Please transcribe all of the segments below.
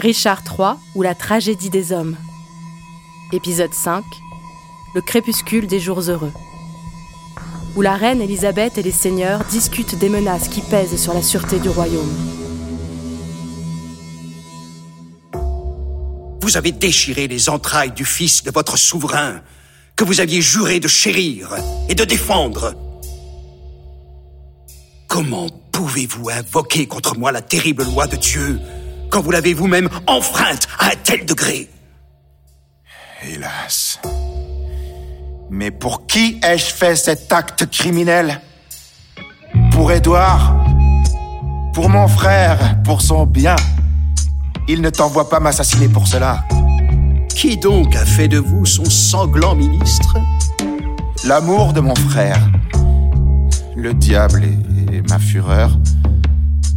Richard III ou la tragédie des hommes. Épisode 5 Le crépuscule des jours heureux. Où la reine Élisabeth et les seigneurs discutent des menaces qui pèsent sur la sûreté du royaume. Vous avez déchiré les entrailles du fils de votre souverain, que vous aviez juré de chérir et de défendre. Comment pouvez-vous invoquer contre moi la terrible loi de Dieu quand vous l'avez vous-même enfreinte à un tel degré Hélas. Mais pour qui ai-je fait cet acte criminel? Pour Édouard? Pour mon frère? Pour son bien? Il ne t'envoie pas m'assassiner pour cela. Qui donc a fait de vous son sanglant ministre? L'amour de mon frère. Le diable et ma fureur.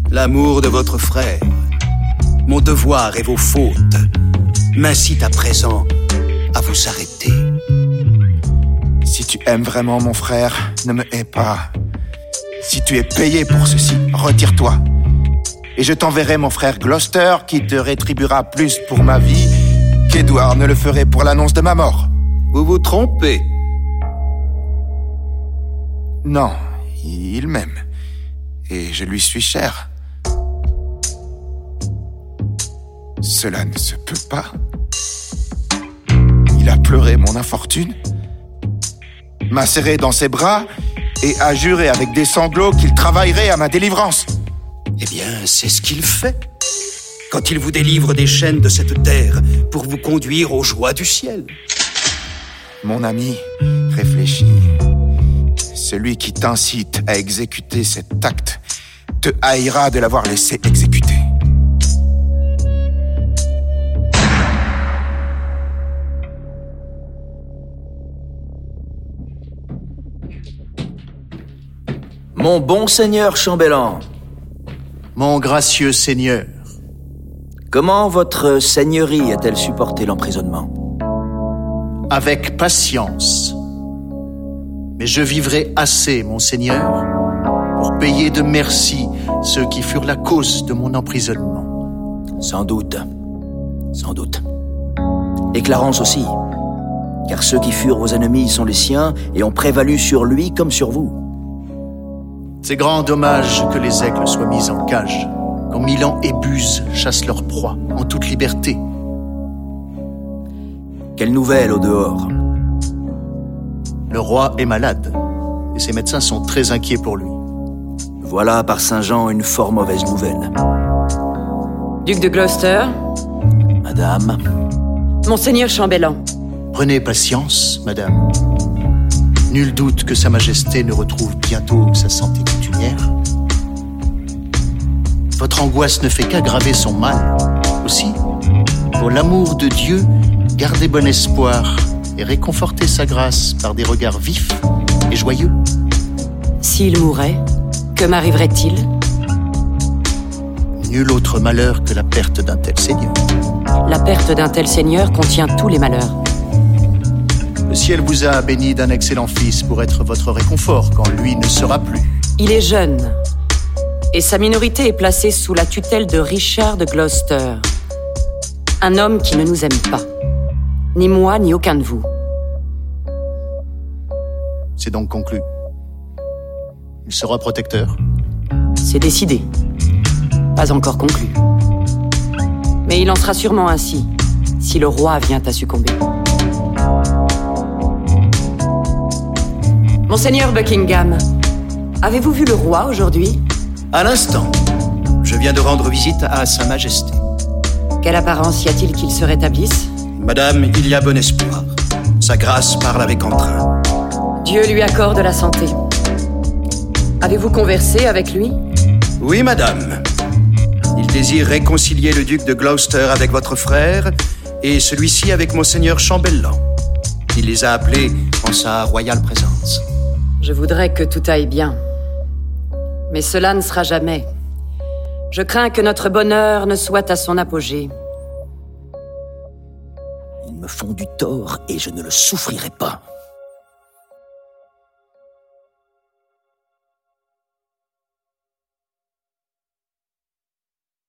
L'amour de votre frère. Mon devoir et vos fautes m'incitent à présent à vous arrêter. Si tu aimes vraiment mon frère, ne me hais pas. Si tu es payé pour ceci, retire-toi. Et je t'enverrai mon frère Gloucester qui te rétribuera plus pour ma vie qu'Edward ne le ferait pour l'annonce de ma mort. Vous vous trompez. Non, il m'aime. Et je lui suis cher. Cela ne se peut pas. Il a pleuré mon infortune, m'a serré dans ses bras et a juré avec des sanglots qu'il travaillerait à ma délivrance. Eh bien, c'est ce qu'il fait. Quand il vous délivre des chaînes de cette terre pour vous conduire aux joies du ciel. Mon ami, réfléchis. Celui qui t'incite à exécuter cet acte te haïra de l'avoir laissé exécuter. Mon bon seigneur chambellan, Mon gracieux seigneur, comment votre seigneurie a-t-elle supporté l'emprisonnement? Avec patience. Mais je vivrai assez, mon seigneur, pour payer de merci ceux qui furent la cause de mon emprisonnement. Sans doute. Sans doute. Et Clarence aussi. Car ceux qui furent vos ennemis sont les siens et ont prévalu sur lui comme sur vous. C'est grand dommage que les aigles soient mis en cage, quand Milan et Buse chassent leur proie en toute liberté. Quelle nouvelle au dehors Le roi est malade, et ses médecins sont très inquiets pour lui. Voilà par Saint-Jean une fort mauvaise nouvelle. Duc de Gloucester, Madame, Monseigneur chambellan. Prenez patience, madame. Nul doute que Sa Majesté ne retrouve bientôt sa santé coutumière. Votre angoisse ne fait qu'aggraver son mal. Aussi, pour l'amour de Dieu, gardez bon espoir et réconfortez sa grâce par des regards vifs et joyeux. S'il mourait, que m'arriverait-il? Nul autre malheur que la perte d'un tel seigneur. La perte d'un tel seigneur contient tous les malheurs. Le ciel vous a béni d'un excellent fils pour être votre réconfort quand lui ne sera plus. Il est jeune, et sa minorité est placée sous la tutelle de Richard de Gloucester. Un homme qui ne nous aime pas. Ni moi, ni aucun de vous. C'est donc conclu. Il sera protecteur. C'est décidé. Pas encore conclu. Mais il en sera sûrement ainsi, si le roi vient à succomber. Monseigneur Buckingham, avez-vous vu le roi aujourd'hui? À l'instant, je viens de rendre visite à Sa Majesté. Quelle apparence y a-t-il qu'il se rétablisse? Madame, il y a bon espoir. Sa grâce parle avec entrain. Dieu lui accorde la santé. Avez-vous conversé avec lui? Oui, madame. Il désire réconcilier le duc de Gloucester avec votre frère et celui-ci avec monseigneur chambellan. Il les a appelés en sa royale présence. Je voudrais que tout aille bien. Mais cela ne sera jamais. Je crains que notre bonheur ne soit à son apogée. ils me font du tort et je ne le souffrirai pas.